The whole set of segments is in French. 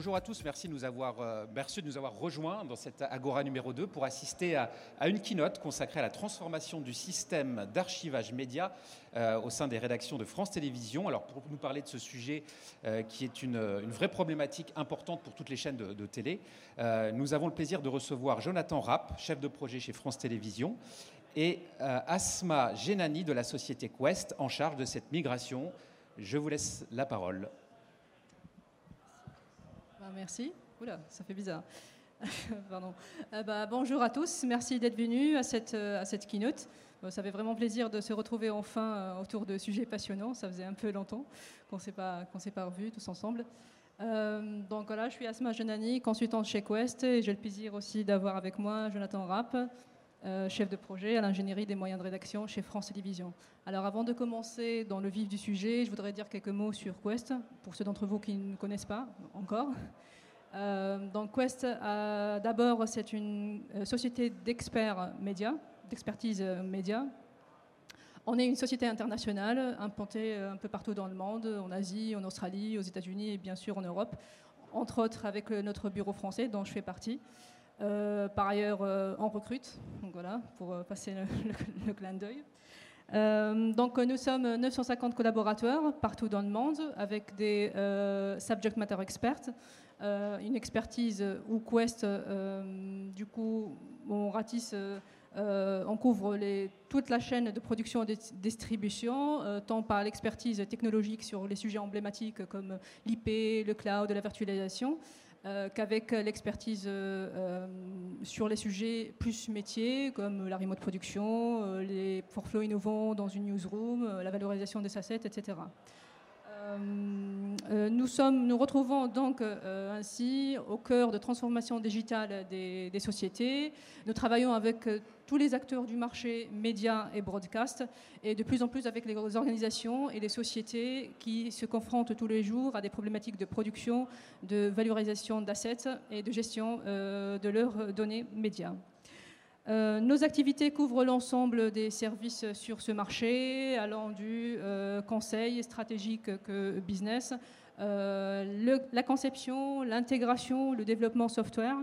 Bonjour à tous, merci de nous avoir, euh, merci de nous avoir rejoints dans cette Agora numéro 2 pour assister à, une keynote consacrée à la transformation du système d'archivage média euh, au sein des rédactions de France Télévisions. Alors pour nous parler de ce sujet euh, qui est une, vraie problématique importante pour toutes les chaînes de, télé, nous avons le plaisir de recevoir Jonathan Rapp, chef de projet chez France Télévisions, et Asma Genani de la société Quest en charge de cette migration. Je vous laisse la parole. Bah, merci. Oula, ça fait bizarre. Pardon. Euh, bah, bonjour à tous, merci d'être venus à cette, euh, à cette keynote. ça fait vraiment plaisir de se retrouver enfin euh, autour de sujets passionnants. Ça faisait un peu longtemps qu'on ne s'est pas, s'est pas revus tous ensemble. donc voilà, je suis Asma Genani, consultante chez Quest, et j'ai le plaisir aussi d'avoir avec moi Jonathan Rapp, chef de projet à l'ingénierie des moyens de rédaction chez France Télévisions. Alors avant de commencer dans le vif du sujet, je voudrais dire quelques mots sur Quest, pour ceux d'entre vous qui ne connaissent pas encore. Euh, donc Quest, d'abord, c'est une euh, société d'experts médias, d'expertise média. On est une société internationale, implantée euh, un peu partout dans le monde, en Asie, en Australie, aux États-Unis et bien sûr en Europe, entre autres avec notre bureau français dont je fais partie. Par ailleurs, on recrute, donc voilà, pour passer le clin d'œil. Euh, donc nous sommes 950 collaborateurs partout dans le monde avec des euh, subject matter experts, euh, une expertise ou Quest, du coup on ratisse, on couvre toute la chaîne de production et de distribution, tant par l'expertise technologique sur les sujets emblématiques comme l'IP, le cloud, la virtualisation, euh, qu'avec l'expertise euh, euh, sur les sujets plus métiers, comme la remote production, les workflows innovants dans une newsroom, la valorisation des assets, etc. nous, sommes, nous retrouvons donc ainsi au cœur de transformation digitale des, sociétés. Nous travaillons avec tous les acteurs du marché média et broadcast, et de plus en plus avec les organisations et les sociétés qui se confrontent tous les jours à des problématiques de production, de valorisation d'assets et de gestion euh, de leurs données médias. Euh, nos activités couvrent l'ensemble des services sur ce marché, allant du euh, conseil stratégique que business, la conception, l'intégration, le développement software,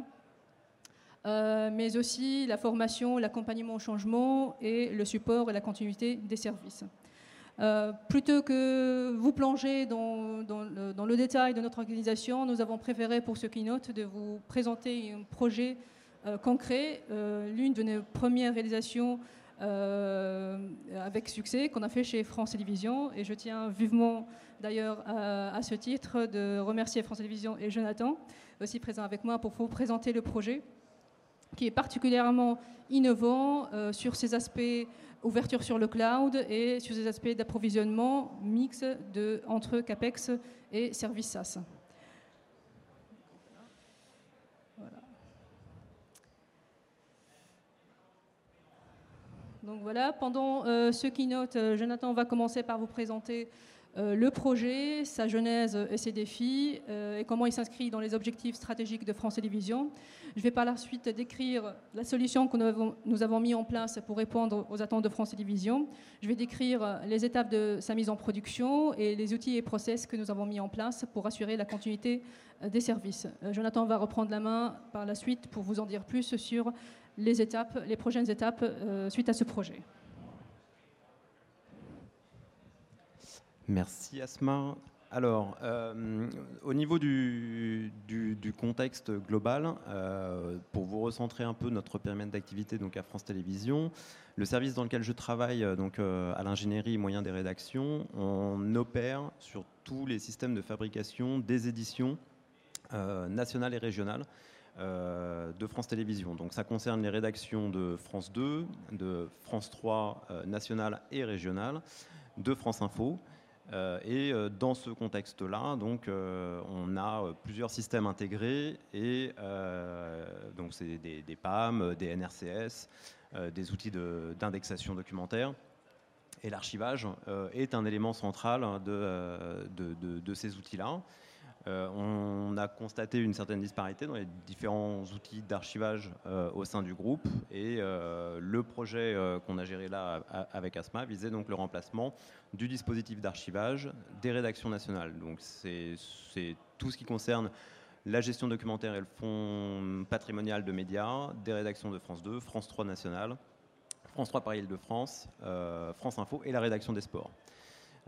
euh, mais aussi la formation, l'accompagnement au changement et le support et la continuité des services. Euh, plutôt que vous plonger dans, le, détail de notre organisation, nous avons préféré pour ce keynote de vous présenter un projet euh, concret, l'une de nos premières réalisations avec succès qu'on a fait chez France Télévisions. Et je tiens vivement d'ailleurs à, ce titre de remercier France Télévisions et Jonathan, aussi présent avec moi, pour vous présenter le projet qui est particulièrement innovant euh, sur ces aspects ouverture sur le cloud et sur ces aspects d'approvisionnement mix de, entre CAPEX et services SaaS. Donc voilà, pendant euh, ce keynote, euh, Jonathan va commencer par vous présenter euh, le projet, sa genèse et ses défis, et comment il s'inscrit dans les objectifs stratégiques de France Télévisions. Je vais par la suite décrire la solution que nous avons, nous avons mis en place pour répondre aux attentes de France Télévisions. Je vais décrire les étapes de sa mise en production et les outils et process que nous avons mis en place pour assurer la continuité des services. Jonathan va reprendre la main par la suite pour vous en dire plus sur les étapes, les prochaines étapes suite à ce projet. Merci Asma. Alors, euh, au niveau du, contexte global, euh, pour vous recentrer un peu notre périmètre d'activité donc à France Télévisions, le service dans lequel je travaille, euh, donc à l'ingénierie et moyens des rédactions, on opère sur tous les systèmes de fabrication des éditions nationales et régionales de France Télévisions. Donc ça concerne les rédactions de France 2, de France 3 nationale et régionale, de France Info. Euh, et euh, dans ce contexte-là, donc, euh, on a plusieurs systèmes intégrés et donc c'est des, PAM, des NRCS, des outils d'indexation documentaire. Et l'archivage est un élément central de ces outils-là. Euh, on a constaté une certaine disparité dans les différents outils d'archivage euh, au sein du groupe et euh, le projet qu'on a géré là avec ASMA visait donc le remplacement du dispositif d'archivage des rédactions nationales. Donc c'est tout ce qui concerne la gestion documentaire et le fonds patrimonial de médias, des rédactions de France 2, France 3 National, France 3 Paris Île-de-France, France Info et la rédaction des sports.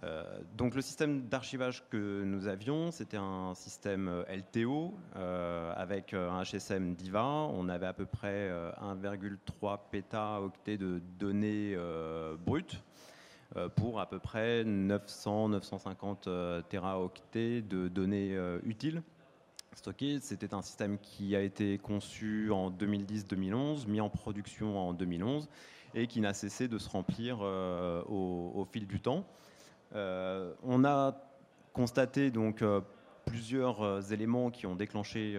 Euh, donc le système d'archivage que nous avions, c'était un système euh, LTO euh, avec un HSM DIVA. On avait à peu près 1,3 pétaoctets de données brutes pour à peu près 900-950 téraoctets de données utiles stockées. C'était un système qui a été conçu en 2010-2011, mis en production en 2011 et qui n'a cessé de se remplir au, fil du temps. Euh, on a constaté donc euh, plusieurs euh, éléments qui ont déclenché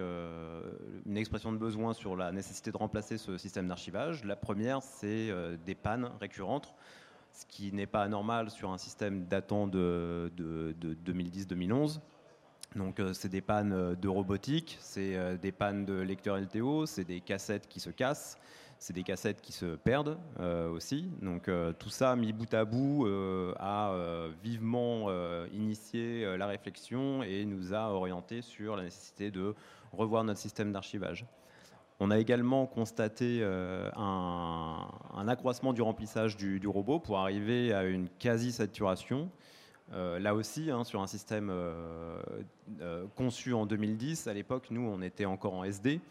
une expression de besoin sur la nécessité de remplacer ce système d'archivage. La première, c'est des pannes récurrentes, ce qui n'est pas anormal sur un système datant de, 2010-2011. Donc c'est des pannes de robotique, c'est des pannes de lecteurs LTO, c'est des cassettes qui se cassent, c'est des cassettes qui se perdent euh, aussi. Donc euh, tout ça mis bout à bout euh, a vivement initié la réflexion et nous a orienté sur la nécessité de revoir notre système d'archivage. On a également constaté un, accroissement du remplissage du, robot pour arriver à une quasi-saturation. là aussi, hein, sur un système conçu en 2010, à l'époque, nous, on était encore en SD.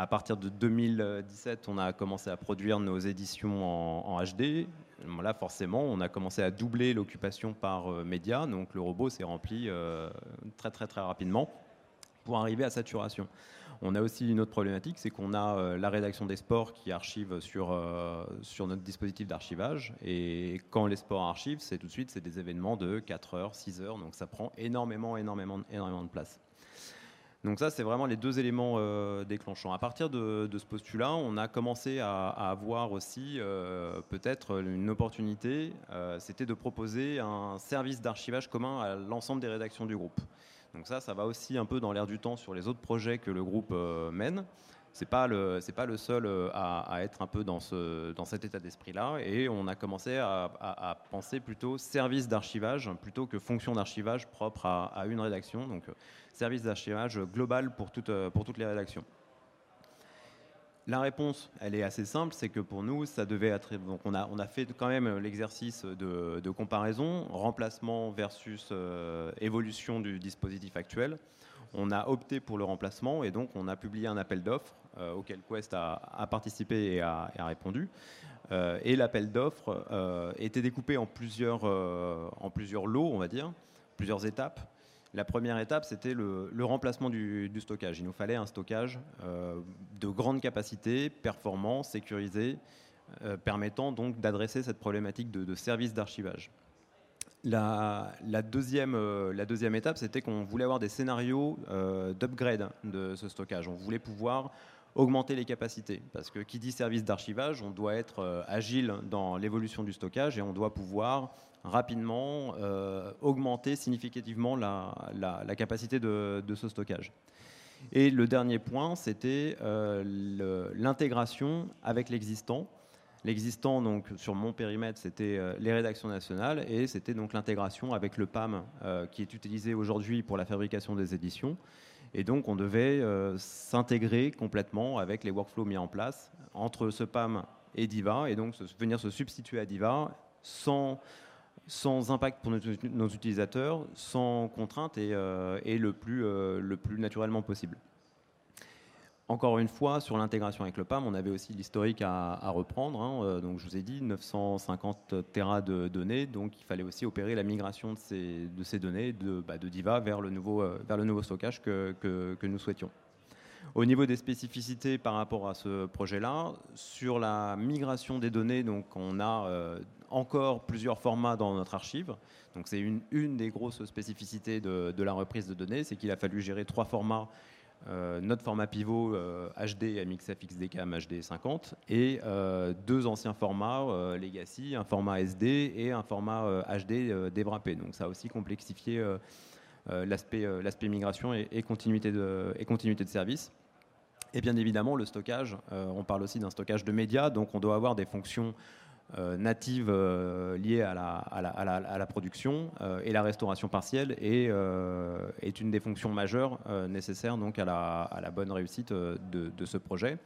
À partir de 2017, on a commencé à produire nos éditions en, HD. Là, forcément, on a commencé à doubler l'occupation par euh, média. Donc, le robot s'est rempli euh, très, très, très rapidement pour arriver à saturation. On a aussi une autre problématique, c'est qu'on a euh, la rédaction des sports qui archive sur, sur notre dispositif d'archivage. Et quand les sports archivent, c'est tout de suite c'est des événements de 4 heures, 6 heures. Donc ça prend énormément, énormément, énormément de place. Donc ça, c'est vraiment les deux éléments euh, déclenchants. À partir de, ce postulat, on a commencé à, avoir aussi euh, peut-être une opportunité, euh, c'était de proposer un service d'archivage commun à l'ensemble des rédactions du groupe. Donc ça, ça va aussi un peu dans l'air du temps sur les autres projets que le groupe mène. C'est pas pas le seul à, être un peu dans ce dans cet état d'esprit là et on a commencé à, penser plutôt service d'archivage plutôt que fonction d'archivage propre à, une rédaction donc service d'archivage global pour, euh, pour toutes les rédactions la réponse, elle est assez simple, c'est que pour nous, ça devait être. Donc on a, on a fait quand même l'exercice de, comparaison, remplacement versus euh, évolution du dispositif actuel. On a opté pour le remplacement et donc on a publié un appel d'offres euh, auquel Quest a, participé et a, répondu. et l'appel d'offres était découpé en plusieurs, en plusieurs lots, on va dire, plusieurs étapes. La première étape, c'était le, remplacement du, stockage. Il nous fallait un stockage euh, de grande capacité, performant, sécurisé, euh, permettant donc d'adresser cette problématique de, service d'archivage. La, deuxième, euh, la, deuxième, étape, c'était qu'on voulait avoir des scénarios d'upgrade de ce stockage. On voulait pouvoir augmenter les capacités. Parce que qui dit service d'archivage, on doit être agile dans l'évolution du stockage et on doit pouvoir rapidement euh, augmenter significativement la, capacité de, ce stockage. Et le dernier point, c'était euh, l'intégration avec l'existant. L'existant, donc sur mon périmètre, c'était euh, les rédactions nationales et c'était donc l'intégration avec le PAM qui est utilisé aujourd'hui pour la fabrication des éditions. Et donc, on devait s'intégrer complètement avec les workflows mis en place entre ce PAM et Diva et donc venir se substituer à Diva sans sans impact pour nos, utilisateurs, sans contrainte et, euh, le, plus, euh, le plus naturellement possible. Encore une fois, sur l'intégration avec le PAM, on avait aussi l'historique à, reprendre. Hein. Euh, donc, je vous ai dit 950 Tera de données, donc il fallait aussi opérer la migration de ces, données de, bah, de, Diva vers le nouveau, stockage que nous souhaitions. Au niveau des spécificités par rapport à ce projet-là, sur la migration des données, donc on a encore plusieurs formats dans notre archive. Donc c'est une, une, des grosses spécificités de, la reprise de données, c'est qu'il a fallu gérer trois formats. Euh, notre format pivot HD MXF XDCAM HD 50 et euh, deux anciens formats euh, Legacy, un format SD et un format HD dévrapé. Donc ça a aussi complexifié l'aspect migration et, continuité de, et continuité de service. Et bien évidemment, le stockage, on parle aussi d'un stockage de médias, donc on doit avoir des fonctions native liée à la, à la, production et la restauration partielle est, une des fonctions majeures nécessaires donc à la, bonne réussite de, ce projet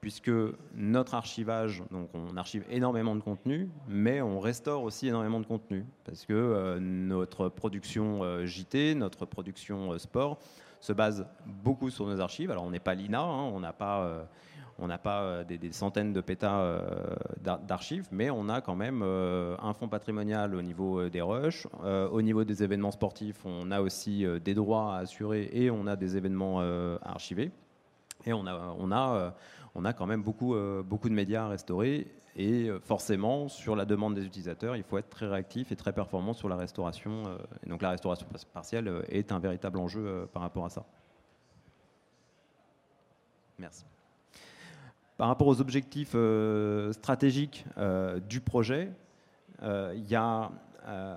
puisque notre archivage, donc on archive énormément de contenu, mais on restaure aussi énormément de contenu, parce que euh, notre production euh, JT, notre production euh, sport, se base beaucoup sur nos archives. Alors on n'est pas l'INA, hein, on n'a pas, on n'a pas des, centaines de pétas d'archives, mais on a quand même un fonds patrimonial au niveau des rushs. au niveau des événements sportifs, on a aussi des droits à assurer et on a des événements à archiver. Et on a, on a on a quand même beaucoup, euh, beaucoup de médias à restaurer. Et euh, forcément, sur la demande des utilisateurs, il faut être très réactif et très performant sur la restauration. Euh, et donc la restauration partielle est un véritable enjeu par rapport à ça. Merci. Par rapport aux objectifs stratégiques du projet, il y a euh,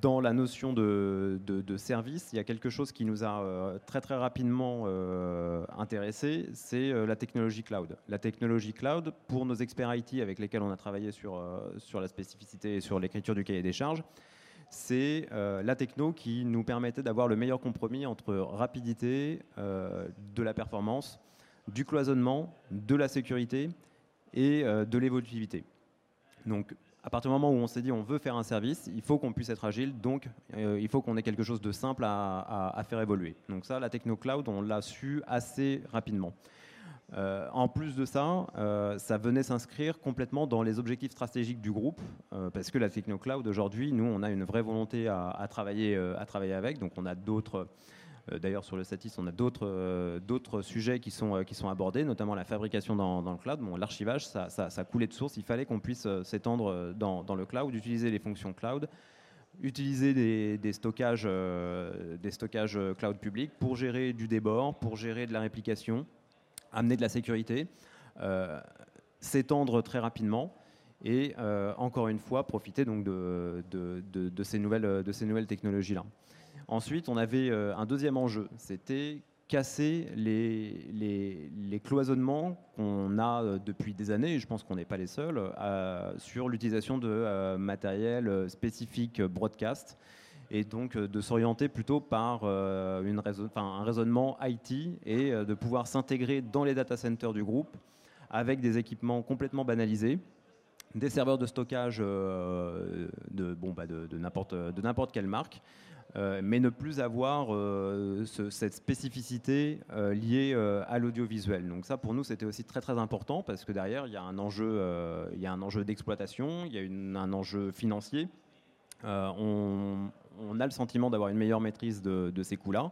dans la notion de, service, il y a quelque chose qui nous a euh, très très rapidement euh, intéressé, c'est la technologie cloud. La technologie cloud, pour nos experts IT avec lesquels on a travaillé sur, sur la spécificité et sur l'écriture du cahier des charges, c'est la techno qui nous permettait d'avoir le meilleur compromis entre rapidité, de la performance, du cloisonnement, de la sécurité et de l'évolutivité. Donc à partir du moment où on s'est dit on veut faire un service, il faut qu'on puisse être agile, donc euh, il faut qu'on ait quelque chose de simple à, faire évoluer. Donc ça, la techno cloud, on l'a su assez rapidement. Euh, en plus de ça, euh, ça venait s'inscrire complètement dans les objectifs stratégiques du groupe, parce que la techno cloud aujourd'hui, nous, on a une vraie volonté à, travailler, à travailler avec. Donc on a d'autres euh, d'ailleurs, sur le Satis, on a d'autres euh, sujets qui sont, euh, qui sont abordés, notamment la fabrication dans, le cloud. Bon, L'archivage, ça, coulait de source. Il fallait qu'on puisse s'étendre dans, le cloud, utiliser les fonctions cloud, utiliser des, stockages, cloud publics pour gérer du débord, pour gérer de la réplication, amener de la sécurité, s'étendre très rapidement et encore une fois profiter donc de ces nouvelles technologies-là. Ensuite, on avait euh, un deuxième enjeu, c'était casser les, cloisonnements qu'on a euh, depuis des années, et je pense qu'on n'est pas les seuls, euh, sur l'utilisation de matériel spécifique broadcast, et donc de s'orienter plutôt par un raisonnement IT et de pouvoir s'intégrer dans les data centers du groupe avec des équipements complètement banalisés, des serveurs de stockage bah de n'importe quelle marque, euh, mais ne plus avoir euh, cette spécificité euh, liée à l'audiovisuel. Donc ça, pour nous, c'était aussi très très important parce que derrière, il y a un enjeu, il y a un enjeu d'exploitation, il y a un enjeu financier. On, a le sentiment d'avoir une meilleure maîtrise de, de ces coûts-là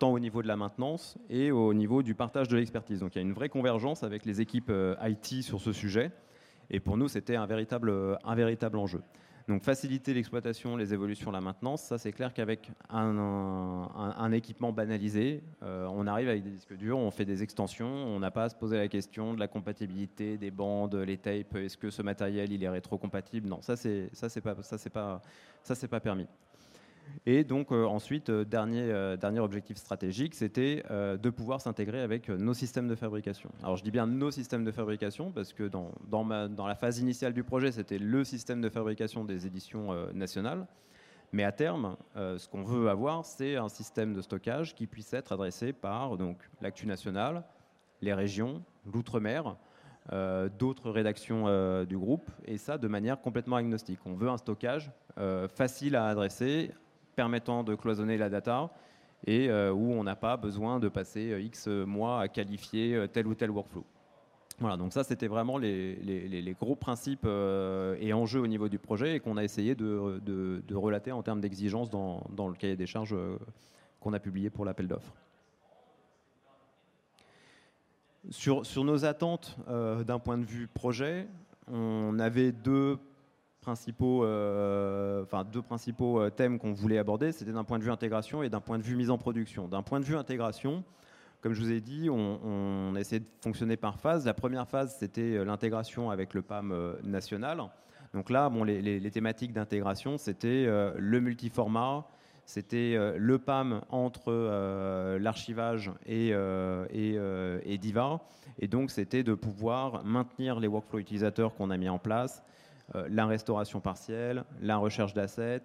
tant au niveau de la maintenance et au niveau du partage de l'expertise. Donc il y a une vraie convergence avec les équipes IT sur ce sujet. Et pour nous, c'était un véritable, un véritable enjeu. Donc faciliter l'exploitation, les évolutions, la maintenance, ça c'est clair qu'avec un, équipement banalisé, euh, on arrive avec des disques durs, on fait des extensions, on n'a pas à se poser la question de la compatibilité des bandes, les tapes, est-ce que ce matériel il est rétrocompatible? Non, ça c'est pas pas ça c'est pas permis. Et donc euh, ensuite, euh, dernier, euh, dernier objectif stratégique, c'était de pouvoir s'intégrer avec nos systèmes de fabrication. Alors je dis bien nos systèmes de fabrication parce que dans, dans, la phase initiale du projet, c'était le système de fabrication des éditions nationales. Mais à terme, ce qu'on veut avoir, c'est un système de stockage qui puisse être adressé par l'actu nationale, les régions, l'outre-mer, d'autres rédactions du groupe, et ça de manière complètement agnostique. On veut un stockage facile à adresser, permettant de cloisonner la data et euh, où on n'a pas besoin de passer euh, X mois à qualifier euh, tel ou tel workflow. Voilà, donc ça c'était vraiment les, gros principes et enjeux au niveau du projet et qu'on a essayé de, relater en termes d'exigence dans, le cahier des charges qu'on a publié pour l'appel d'offres. Sur, sur, nos attentes d'un point de vue projet, on avait deux principaux, euh, deux principaux euh, thèmes qu'on voulait aborder, c'était d'un point de vue intégration et d'un point de vue mise en production. D'un point de vue intégration, comme je vous ai dit, on, on essayé de fonctionner par phase. La première phase, c'était euh, l'intégration avec le PAM national. Donc là, bon, les, thématiques d'intégration, c'était le multiformat, c'était le PAM entre l'archivage et, et, et, Diva. Et donc, c'était de pouvoir maintenir les workflows utilisateurs qu'on a mis en place, la restauration partielle, la recherche d'assets,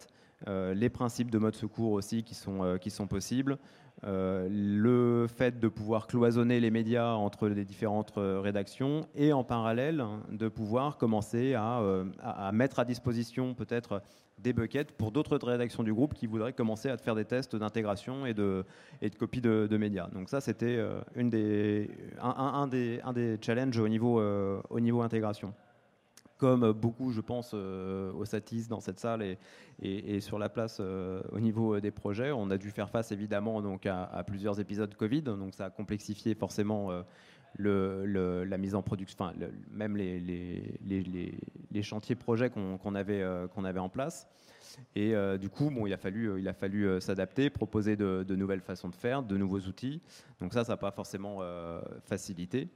les principes de mode secours aussi qui sont, qui sont possibles, euh, le fait de pouvoir cloisonner les médias entre les différentes euh, rédactions et en parallèle de pouvoir commencer à, euh, mettre à disposition peut-être des buckets pour d'autres rédactions du groupe qui voudraient commencer à faire des tests d'intégration et de, et de copie de, médias. Donc ça, c'était des, un, des, un des challenges au niveau, au niveau intégration comme beaucoup, je pense, euh, au Satis dans cette salle et, sur la place euh, au niveau euh, des projets. On a dû faire face évidemment donc, à, plusieurs épisodes Covid, donc ça a complexifié forcément le, la mise en production, enfin, même les, chantiers projets qu'on avait, en place. Et du coup, bon, il a fallu, s'adapter, proposer de, nouvelles façons de faire, de nouveaux outils. Donc ça, ça n'a pas forcément facilité.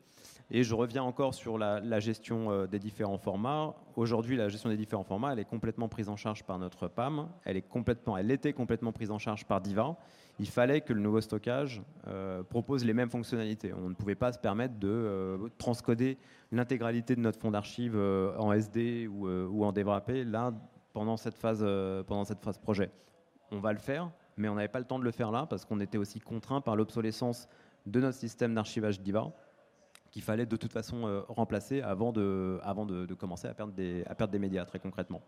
Et je reviens encore sur la, gestion euh, des différents formats. Aujourd'hui, la gestion des différents formats, elle est complètement prise en charge par notre PAM. Elle, est complètement, elle était complètement prise en charge par Diva. Il fallait que le nouveau stockage euh, propose les mêmes fonctionnalités. On ne pouvait pas se permettre de euh, transcoder l'intégralité de notre fonds d'archives en SD ou, en DevRAP là pendant cette phase, pendant cette phase projet. On va le faire, mais on n'avait pas le temps de le faire là parce qu'on était aussi contraint par l'obsolescence de notre système d'archivage Diva qu'il fallait de toute façon euh, remplacer avant, de, avant de, commencer à perdre, des, à perdre des médias, très concrètement.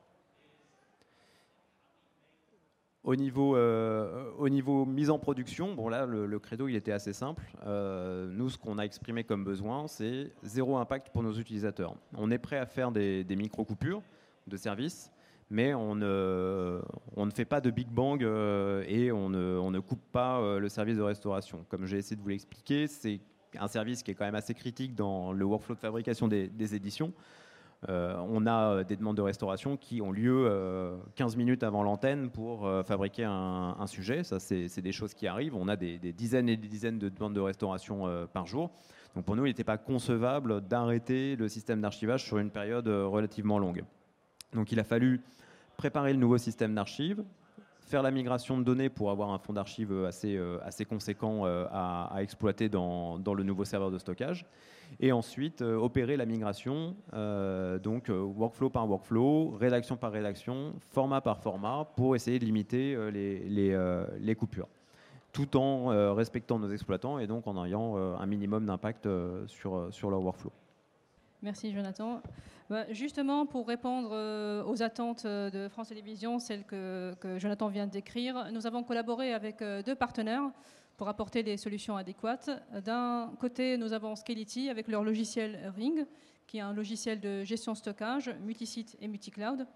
Au niveau, euh, au niveau mise en production, bon là, le, credo, il était assez simple. Euh, nous, ce qu'on a exprimé comme besoin, c'est zéro impact pour nos utilisateurs. On est prêt à faire des, micro-coupures de services, mais on ne, on ne, fait pas de Big Bang et on ne, on ne coupe pas le service de restauration. Comme j'ai essayé de vous l'expliquer, c'est un service qui est quand même assez critique dans le workflow de fabrication des, éditions. Euh, on a euh, des demandes de restauration qui ont lieu 15 euh, minutes avant l'antenne pour fabriquer un, sujet. Ça, c'est des choses qui arrivent. On a des, dizaines et des dizaines de demandes de restauration par jour. Donc pour nous, il n'était pas concevable d'arrêter le système d'archivage sur une période relativement longue. Donc il a fallu préparer le nouveau système d'archives, faire la migration de données pour avoir un fonds d'archives assez, euh, assez conséquent euh, à, exploiter dans, dans, le nouveau serveur de stockage. Et ensuite, euh, opérer la migration, donc workflow par workflow, rédaction par rédaction, format par format, pour essayer de limiter les, les, les coupures tout en respectant nos exploitants et donc en ayant un minimum d'impact sur, sur leur workflow. Merci Jonathan. Bah, justement, pour répondre euh, aux attentes euh, de France Télévisions, celles que, Jonathan vient de décrire, nous avons collaboré avec euh, deux partenaires pour apporter des solutions adéquates. D'un côté, nous avons Scality avec leur logiciel Ring, qui est un logiciel de gestion stockage, multisite et multicloud.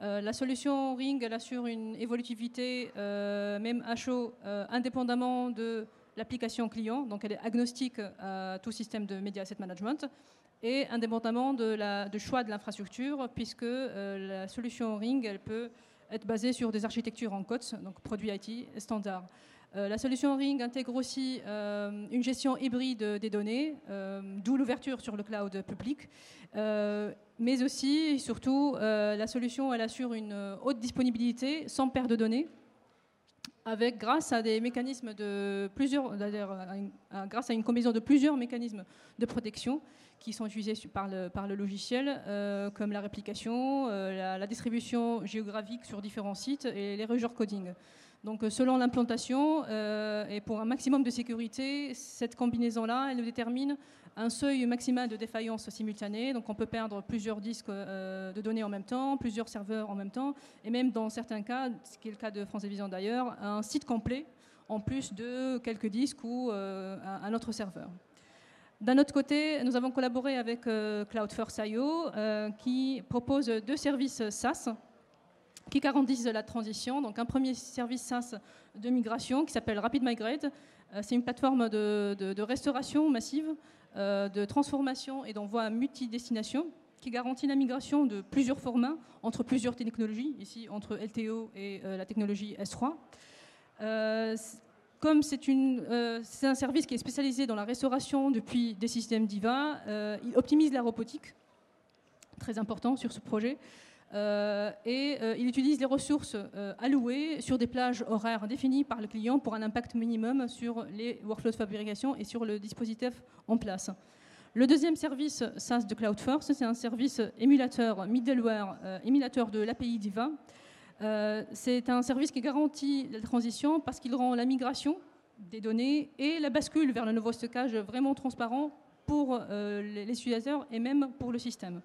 la solution Ring elle assure une évolutivité, même à chaud, indépendamment de l'application client, donc elle est agnostique à tout système de media asset management et indépendamment de la, de choix de l'infrastructure, puisque euh, la solution Ring, elle peut être basée sur des architectures en COTS, donc produits IT standard. Euh, la solution Ring intègre aussi euh, une gestion hybride des données, d'où l'ouverture sur le cloud public, mais aussi et surtout la solution elle assure une haute disponibilité sans perte de données, avec grâce à des mécanismes de plusieurs, grâce à une combinaison de plusieurs mécanismes de protection qui sont utilisés par le, logiciel, euh, comme la réplication, euh, la, distribution géographique sur différents sites et les l'error coding. Donc euh, selon l'implantation et pour un maximum de sécurité, cette combinaison-là, elle détermine un seuil maximal de défaillance simultanée. Donc on peut perdre plusieurs disques de données en même temps, plusieurs serveurs en même temps, et même dans certains cas, ce qui est le cas de France Télévisions d'ailleurs, un site complet en plus de quelques disques ou un autre serveur. D'un autre côté, nous avons collaboré avec euh, Cloud First IO euh, qui propose deux services SaaS qui garantissent la transition. Donc un premier service SaaS de migration qui s'appelle Rapid Migrate. Euh, c'est une plateforme de, restauration massive, de transformation et d'envoi multi-destination qui garantit la migration de plusieurs formats entre plusieurs technologies, ici entre LTO et la technologie S3 comme euh, c'est un service qui est spécialisé dans la restauration depuis des systèmes DIVA, euh, il optimise la robotique, très important sur ce projet, euh, et il utilise les ressources allouées sur des plages horaires définies par le client pour un impact minimum sur les workflows de fabrication et sur le dispositif en place. Le deuxième service SaaS de CloudFirst, c'est un service émulateur, middleware, émulateur de l'API Diva. C'est un service qui garantit la transition parce qu'il rend la migration des données et la bascule vers le nouveau stockage vraiment transparent pour les utilisateurs et même pour le système.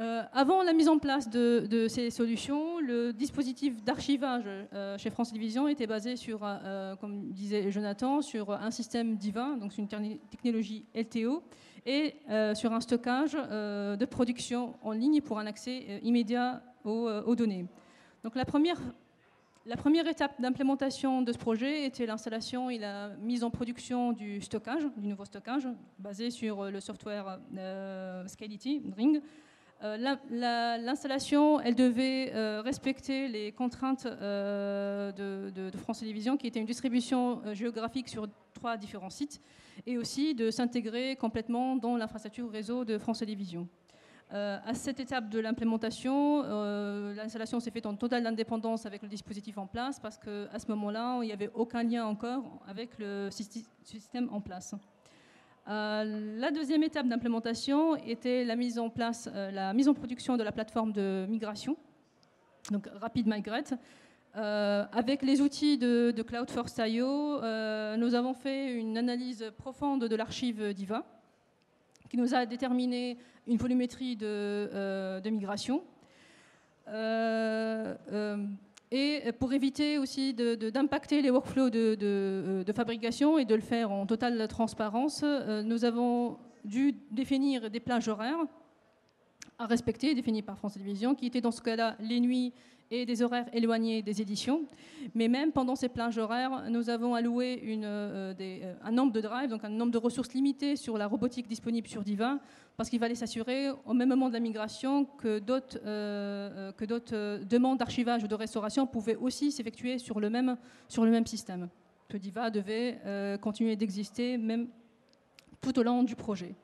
Euh, avant la mise en place de, ces solutions, le dispositif d'archivage euh, chez France Télévisions était basé sur, euh, comme disait Jonathan, sur un système divin, donc une technologie LTO, et sur un stockage de production en ligne pour un accès immédiat aux, données. Donc la première, étape d'implémentation de ce projet était l'installation et la mise en production du stockage, du nouveau stockage, basé sur le software Scality Ring. Euh, l'installation, elle devait euh, respecter les contraintes euh, de, France Télévisions, qui était une distribution géographique sur trois différents sites, et aussi de s'intégrer complètement dans l'infrastructure réseau de France Télévisions. À cette étape de l'implémentation, l'installation s'est faite en totale indépendance avec le dispositif en place, parce qu'à ce moment-là, il n'y avait aucun lien encore avec le système en place. Euh, la deuxième étape d'implémentation était la mise en place, euh, la mise en production de la plateforme de migration, donc Rapid Migrate. Euh, avec les outils de, de Cloud First IO, nous avons fait une analyse profonde de l'archive DIVA, qui nous a déterminé une volumétrie de, de migration. Et pour éviter aussi d'impacter les workflows euh, de, fabrication et de le faire en totale transparence, euh, nous avons dû définir des plages horaires à respecter, définis par France Télévisions, qui étaient dans ce cas-là les nuits et des horaires éloignés des éditions. Mais même pendant ces plages horaires, nous avons alloué une, euh, un nombre de drives, donc un nombre de ressources limitées sur la robotique disponible sur Diva, parce qu'il fallait s'assurer au même moment de la migration que d'autres euh, euh, euh, demandes d'archivage ou de restauration pouvaient aussi s'effectuer sur le même système. Que Diva devait continuer d'exister même tout au long du projet.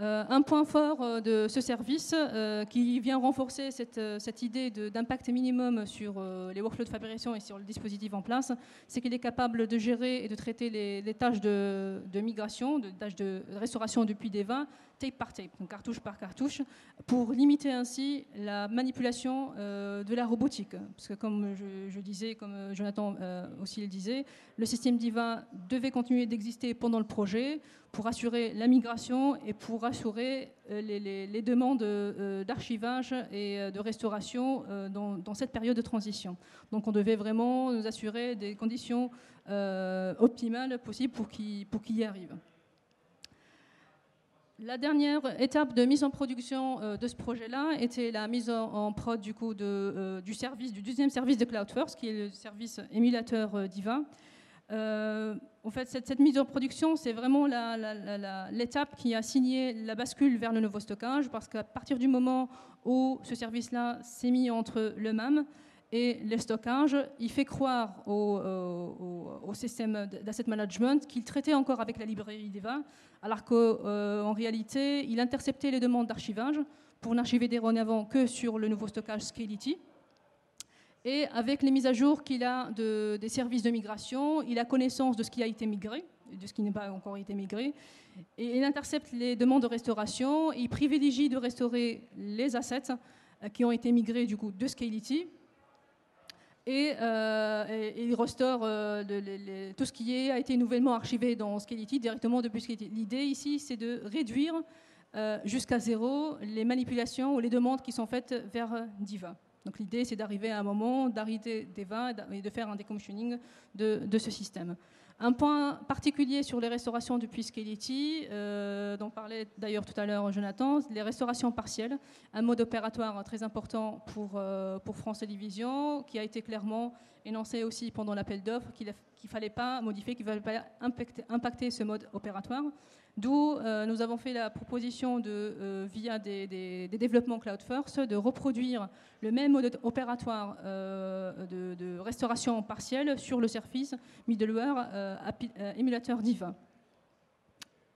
Euh, un point fort euh, de ce service euh, qui vient renforcer cette, idée d'impact minimum sur les workflows de fabrication et sur le dispositif en place, c'est qu'il est capable de gérer et de traiter les, tâches de, migration, de tâches de restauration depuis des vins, tape par tape, donc cartouche par cartouche, pour limiter ainsi la manipulation de la robotique. Parce que comme je, disais, comme Jonathan aussi le disait, le système DIVA devait continuer d'exister pendant le projet pour assurer la migration et pour assurer euh, les, demandes euh, d'archivage et euh, de restauration dans, cette période de transition. Donc on devait vraiment nous assurer des conditions optimales possibles pour qu'il y arrive. La dernière étape de mise en production de ce projet-là était la mise en, prod du, coup du service, du deuxième service de CloudFirst, qui est le service émulateur Diva. Euh, en fait, cette, mise en production, c'est vraiment l'étape qui a signé la bascule vers le nouveau stockage, parce qu'à partir du moment où ce service-là s'est mis entre le MAM et le stockage, il fait croire au, système d'asset management qu'il traitait encore avec la librairie DEVA, alors qu'en euh, réalité, il interceptait les demandes d'archivage pour n'archiver des avant que sur le nouveau stockage Scality. Et avec les mises à jour qu'il a de, des services de migration, il a connaissance de ce qui a été migré, de ce qui n'est pas encore été migré. Et il intercepte les demandes de restauration. Il privilégie de restaurer les assets euh, qui ont été migrés du coup de Scality. Et, euh, il restaure euh, tout ce qui a été nouvellement archivé dans Scality directement depuis Scality. L'idée ici, c'est de réduire jusqu'à zéro les manipulations ou les demandes qui sont faites vers Diva. Donc l'idée, c'est d'arriver à un moment, d'arrêter vins et de faire un decommissioning de, de, ce système. Un point particulier sur les restaurations depuis Scality, euh, dont parlait d'ailleurs tout à l'heure Jonathan, les restaurations partielles, un mode opératoire très important pour, euh, pour France Télévisions, qui a été clairement énoncé aussi pendant l'appel d'offres, qu'il ne fallait pas modifier, qu'il ne fallait pas impacter, impacter ce mode opératoire. D'où euh, nous avons fait la proposition de, euh, via des, développements Cloud First de reproduire le même mode opératoire euh, de, restauration partielle sur le service middleware émulateur Diva.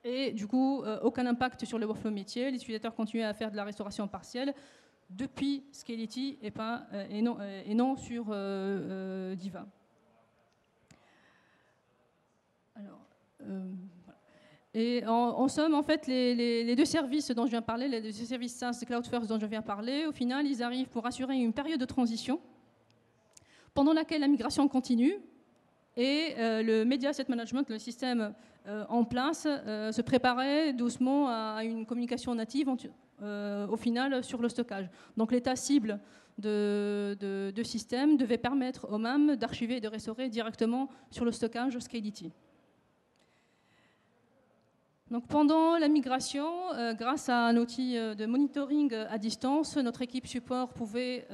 Et du coup, aucun impact sur le workflow métier. Les utilisateurs continuent à faire de la restauration partielle depuis Scality et, pas, et, non, et non sur Diva. Alors, En, somme, en fait, les, deux services dont je viens de parler, les deux services SaaS Cloud First dont je viens de parler, au final, ils arrivent pour assurer une période de transition pendant laquelle la migration continue et euh, le Media Asset Management, le système euh, en place, euh, se préparait doucement à, une communication native au final sur le stockage. Donc l'état cible de, de, système devait permettre au MAM d'archiver et de restaurer directement sur le stockage Scality. Pendant la migration, euh, grâce à un outil euh, de monitoring euh, à distance, notre équipe support pouvait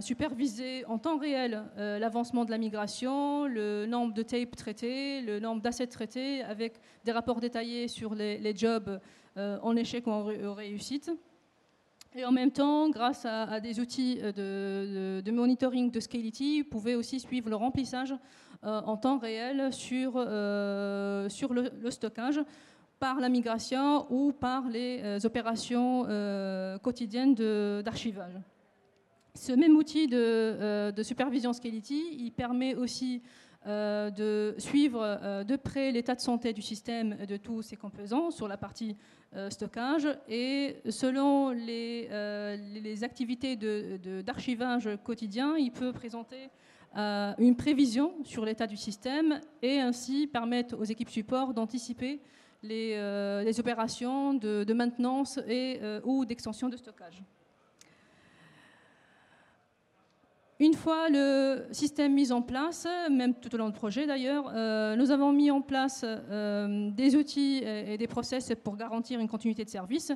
superviser en temps réel l'avancement de la migration, le nombre de tapes traités, le nombre d'assets traités, avec des rapports détaillés sur les, jobs en échec ou en réussite. Et en même temps, grâce à, des outils de, de, monitoring de Scality, vous pouvez aussi suivre le remplissage euh, en temps réel sur, euh, sur le, stockage par la migration ou par les euh, opérations quotidiennes d'archivage. Ce même outil de, de, supervision Scality, il permet aussi de suivre de près l'état de santé du système et de tous ses composants sur la partie stockage. Et selon les, activités d'archivage quotidien, il peut présenter euh, une prévision sur l'état du système et ainsi permettre aux équipes support d'anticiper les, euh, opérations de, maintenance euh, ou d'extension de stockage. Une fois le système mis en place, même tout au long du projet d'ailleurs, nous avons mis en place des outils et, des process pour garantir une continuité de service.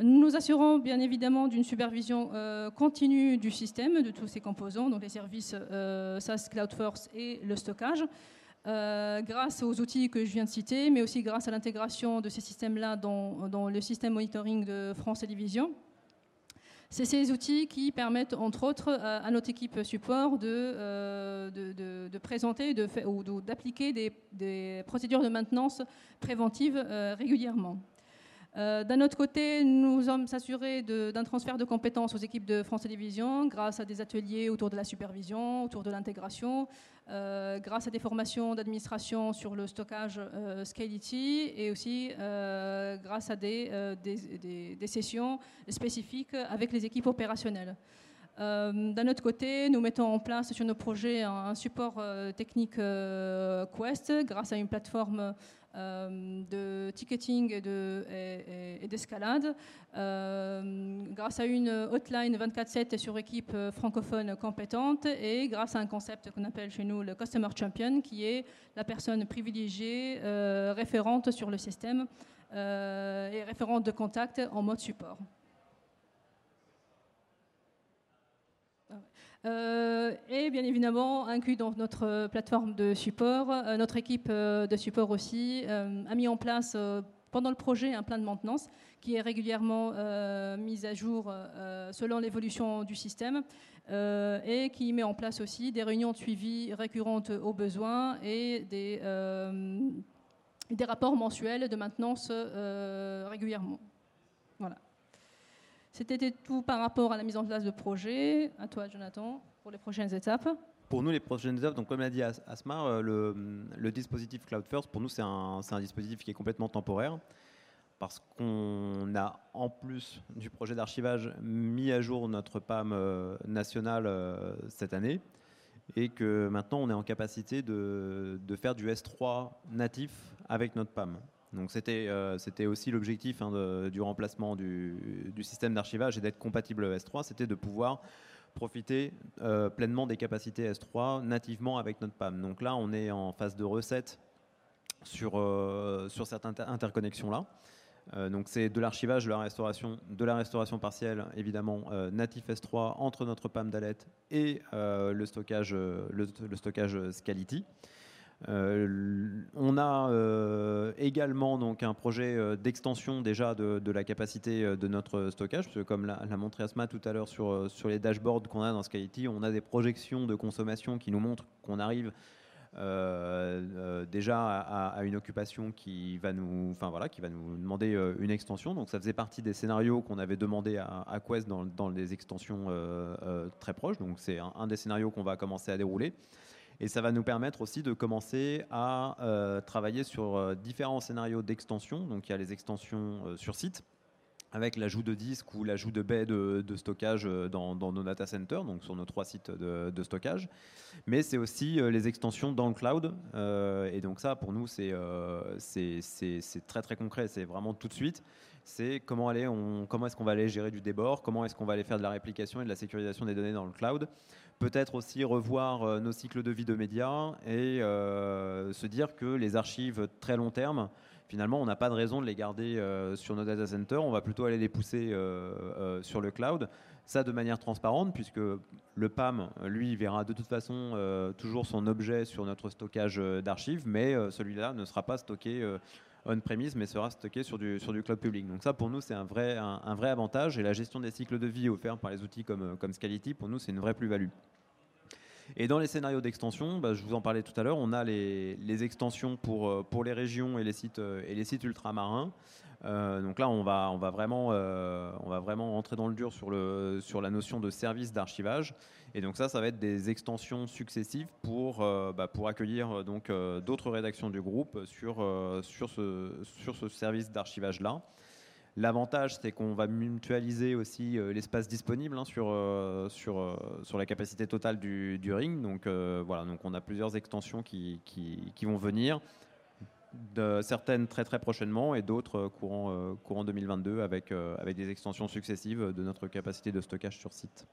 Nous nous assurons bien évidemment d'une supervision euh, continue du système, de tous ses composants, donc les services euh, SaaS Cloud First et le stockage. Euh, grâce aux outils que je viens de citer, mais aussi grâce à l'intégration de ces systèmes-là dans, dans, le système monitoring de France Télévisions. C'est ces outils qui permettent, entre autres, à, notre équipe support de, de, de, présenter ou d'appliquer des, des, procédures de maintenance préventive régulièrement. Euh, d'un autre côté, nous sommes assurés d'un transfert de compétences aux équipes de France Télévisions grâce à des ateliers autour de la supervision, autour de l'intégration, euh, grâce à des formations d'administration sur le stockage euh, Scality et aussi grâce à des, sessions spécifiques avec les équipes opérationnelles. D'un autre côté, nous mettons en place sur nos projets un, support technique Quest grâce à une plateforme euh, de ticketing et d'escalade, euh, grâce à une hotline 24-7 sur équipe francophone compétente et grâce à un concept qu'on appelle chez nous le Customer Champion, qui est la personne privilégiée euh, référente sur le système et référente de contact en mode support. Euh, et bien évidemment, inclus dans notre plateforme de support, euh, notre équipe euh, de support aussi a mis en place pendant le projet un plan de maintenance qui est régulièrement mis à jour selon l'évolution du système et qui met en place aussi des réunions de suivi récurrentes aux besoins et des rapports mensuels de maintenance régulièrement. C'était tout par rapport à la mise en place de projet. À toi, Jonathan, pour les prochaines étapes. Pour nous, les prochaines étapes, donc comme l'a dit Asmar, euh, le, dispositif Cloud First, pour nous, c'est un, dispositif qui est complètement temporaire parce qu'on a, en plus du projet d'archivage, mis à jour notre PAM euh, national euh, cette année et que maintenant on est en capacité de faire du S3 natif avec notre PAM. Donc c'était euh, aussi l'objectif hein, du remplacement du, système d'archivage et d'être compatible S3, c'était de pouvoir profiter euh, pleinement des capacités S3 nativement avec notre PAM. Donc là, on est en phase de recette sur, euh, sur cette interconnexion là. donc c'est de l'archivage, de la restauration, de la restauration partielle évidemment natif S3 entre notre PAM d'Alet et le stockage, le, le stockage Scality. Euh, on a euh, également donc un projet euh, d'extension déjà de, la capacité de notre stockage, parce que comme l'a montré Asma tout à l'heure sur, les dashboards qu'on a dans Skyety, on a des projections de consommation qui nous montrent qu'on arrive déjà à, une occupation qui va nous, enfin voilà, qui va nous demander une extension. Donc ça faisait partie des scénarios qu'on avait demandé à, Quest dans, dans, les extensions très proches. Donc c'est un, des scénarios qu'on va commencer à dérouler. Et ça va nous permettre aussi de commencer à travailler sur différents scénarios d'extension. Donc il y a les extensions sur site avec l'ajout de disques ou l'ajout de baies de, stockage euh, dans, nos data centers, donc sur nos trois sites de, stockage. Mais c'est aussi euh, les extensions dans le cloud. Euh, et donc ça, pour nous, c'est très très concret. C'est vraiment tout de suite. C'est comment, comment est-ce qu'on va aller gérer du débord, comment est-ce qu'on va aller faire de la réplication et de la sécurisation des données dans le cloud? Peut-être aussi revoir nos cycles de vie de médias et se dire que les archives très long terme, finalement, on n'a pas de raison de les garder euh, sur nos data centers. On va plutôt aller les pousser euh, euh, sur le cloud. Ça de manière transparente, puisque le PAM, lui, verra de toute façon toujours son objet sur notre stockage d'archives, mais celui-là ne sera pas stocké on-premise, mais sera stocké sur du, sur du cloud public. Donc ça, pour nous, c'est un vrai, un, vrai avantage. Et la gestion des cycles de vie offerts par les outils comme, comme Scality, pour nous, c'est une vraie plus-value. Et dans les scénarios d'extension, bah, je vous en parlais tout à l'heure, on a les, extensions pour, euh, pour les régions et les sites, euh, et les sites ultramarins. Euh, donc là, on va, vraiment, on va vraiment dans le dur sur, le, sur la notion de service d'archivage. Et donc ça, ça va être des extensions successives pour, bah, pour accueillir donc d'autres rédactions du groupe sur, sur, ce, sur ce service d'archivage-là. L'avantage, c'est qu'on va mutualiser aussi euh, l'espace disponible hein, sur, euh, sur, euh, sur la capacité totale du, ring. Donc voilà, donc on a plusieurs extensions qui, qui, vont venir, de, certaines très très prochainement et d'autres courant, courant 2022 avec, avec des extensions successives de notre capacité de stockage sur site.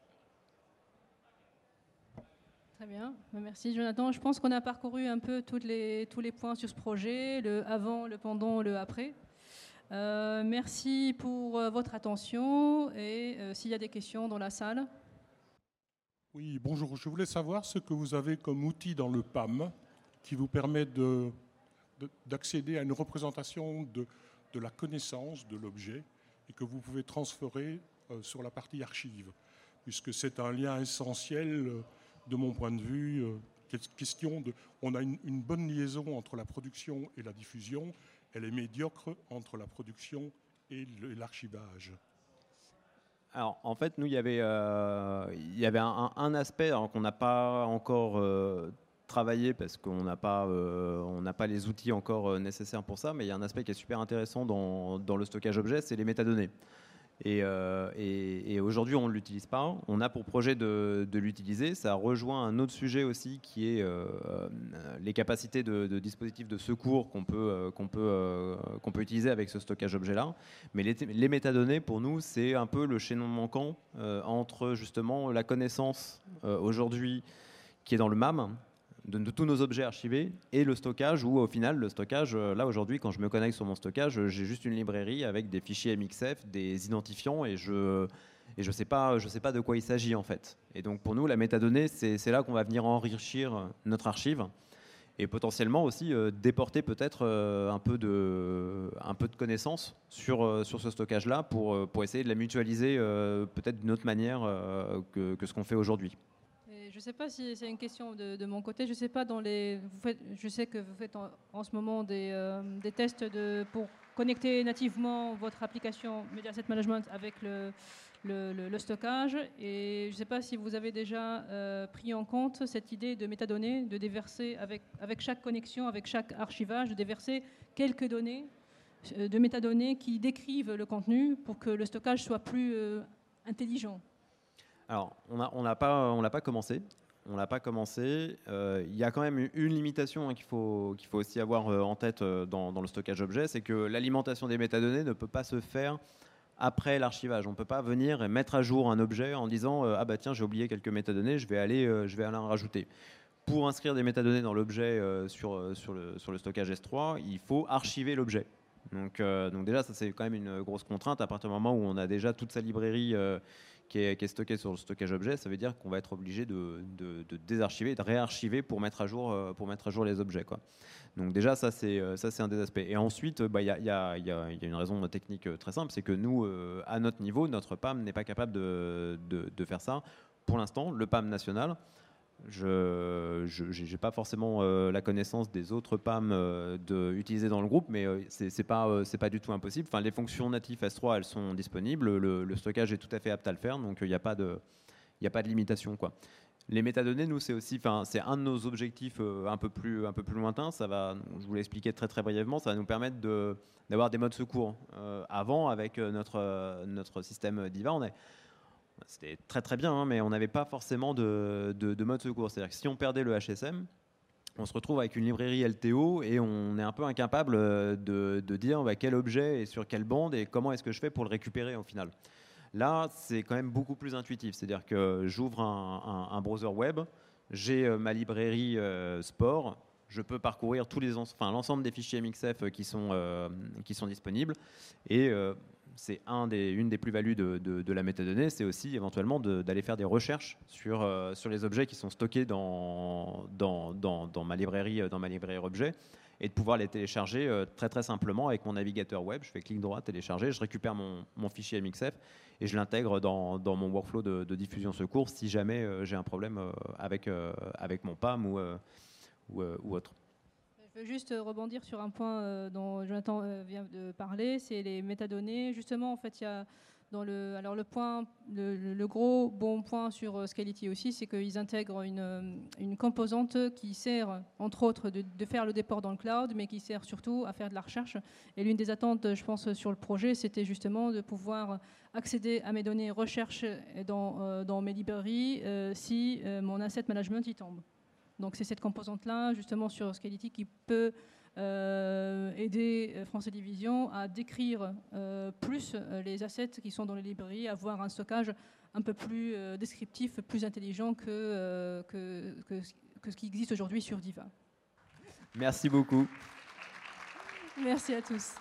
Très bien, merci Jonathan. Je pense qu'on a parcouru un peu toutes les, tous les points sur ce projet, le avant, le pendant, le après. Euh, merci pour euh, votre attention et euh, s'il y a des questions dans la salle. Oui, bonjour. Je voulais savoir ce que vous avez comme outil dans le PAM qui vous permet d'accéder à une représentation de, de, la connaissance de l'objet et que vous pouvez transférer sur la partie archive, puisque c'est un lien essentiel de mon point de vue. question de, on a une, bonne liaison entre la production et la diffusion elle est médiocre entre la production et l'archivage. Alors, en fait, nous, il y avait, euh, il y avait un, aspect qu'on n'a pas encore euh, travaillé parce qu'on n'a pas, euh, pas les outils encore nécessaires pour ça, mais il y a un aspect qui est super intéressant dans, dans le stockage objet, c'est les métadonnées. Euh, et, aujourd'hui, on ne l'utilise pas. On a pour projet de, l'utiliser. Ça rejoint un autre sujet aussi qui est euh, les capacités de, dispositifs de secours qu'on peut, euh, qu'on peut, qu'on peut utiliser avec ce stockage objet-là. Mais les, les, métadonnées, pour nous, c'est un peu le chaînon manquant entre justement la connaissance aujourd'hui qui est dans le MAM, de, tous nos objets archivés et le stockage où au final le stockage euh, là aujourd'hui quand je me connecte sur mon stockage euh, j'ai juste une librairie avec des fichiers MXF des identifiants et je et je sais pas je sais pas de quoi il s'agit en fait. Et donc pour nous la métadonnée c'est là qu'on va venir enrichir notre archive et potentiellement aussi euh, déporter peut-être un peu de un peu de connaissances sur sur ce stockage là pour pour essayer de la mutualiser peut-être d'une autre manière que, que ce qu'on fait aujourd'hui je ne sais pas si c'est une question de, mon côté. Je sais pas dans les. je sais que vous faites en, ce moment des, euh, des tests de, pour connecter nativement votre application Mediaset Management avec le, stockage. Et je ne sais pas si vous avez déjà euh, pris en compte cette idée de métadonnées, de déverser avec, avec chaque connexion, avec chaque archivage, de déverser quelques données, euh, de métadonnées qui décrivent le contenu pour que le stockage soit plus intelligent. Alors, on n'a pas, pas commencé. On l'a pas commencé. Euh, il y a quand même une limitation hein, qu'il faut, faut aussi avoir euh, en tête euh, dans, le stockage objet, c'est que l'alimentation des métadonnées ne peut pas se faire après l'archivage. On ne peut pas venir et mettre à jour un objet en disant ah bah tiens j'ai oublié quelques métadonnées, je vais aller, je vais aller en rajouter. Pour inscrire des métadonnées dans l'objet sur, sur, le, sur le stockage S3, il faut archiver l'objet. Donc, donc déjà ça c'est quand même une grosse contrainte à partir du moment où on a déjà toute sa librairie qui est, stocké sur le stockage objet, ça veut dire qu'on va être obligé de, désarchiver, de réarchiver pour mettre à jour, euh, pour mettre à jour les objets. Donc déjà, ça c'est, euh, ça c'est un des aspects. Et ensuite, il y, a, une raison technique euh, très simple, c'est que nous, à notre niveau, notre PAM n'est pas capable de, faire ça. Pour l'instant, le PAM national, je n'ai pas forcément euh, la connaissance des autres PAM euh, utilisés dans le groupe, mais euh, ce n'est pas, du tout impossible. Enfin, les fonctions natives S3, elles sont disponibles. Le, stockage est tout à fait apte à le faire, donc il n'y a, pas de, a pas de limitation. Les métadonnées, nous, c'est aussi, un de nos objectifs un peu plus, un peu plus lointain. Ça va, je vous l'expliquer très très brièvement, ça va nous permettre d'avoir des modes secours. Avant, avec notre notre système Diva, c'était très très bien, hein, mais on n'avait pas forcément de, de, mode secours. C'est-à-dire que si on perdait le HSM, on se retrouve avec une librairie LTO et on est un peu incapable de, de dire bah, quel objet est sur quelle bande et comment est-ce que je fais pour le récupérer au final. Là, c'est quand même beaucoup plus intuitif. C'est-à-dire que j'ouvre un, browser web, j'ai euh, ma librairie euh, sport, je peux parcourir enfin, l'ensemble des fichiers MXF qui sont, euh, qui sont disponibles. Et c'est une des plus-values de, de, la métadonnée, c'est aussi éventuellement d'aller faire des recherches sur, sur les objets qui sont stockés dans, ma librairie, dans ma librairie objet et de pouvoir les télécharger très très simplement avec mon navigateur web. Je fais clic droit, télécharger, je récupère mon, fichier MXF et je l'intègre dans, mon workflow de, diffusion secours si jamais euh, j'ai un problème euh, avec, euh, mon PAM ou, autre. Je veux juste rebondir sur un point dont Jonathan vient de parler, c'est les métadonnées. Justement, en fait, il y a dans le, alors le point, le, gros bon point sur euh, Scality aussi, c'est qu'ils intègrent une, euh, composante qui sert, entre autres, de, faire le déport dans le cloud, mais qui sert surtout à faire de la recherche. Et l'une des attentes, je pense, sur le projet, c'était justement de pouvoir accéder à mes données recherche dans, euh, dans mes librairies si mon asset management y tombe. Donc c'est cette composante-là, justement, sur Scality qui peut euh, aider euh, France Télévisions à décrire euh, plus les assets qui sont dans les librairies, avoir un stockage un peu plus descriptif, plus intelligent que, que, que ce qui existe aujourd'hui sur Diva. Merci beaucoup. Merci à tous.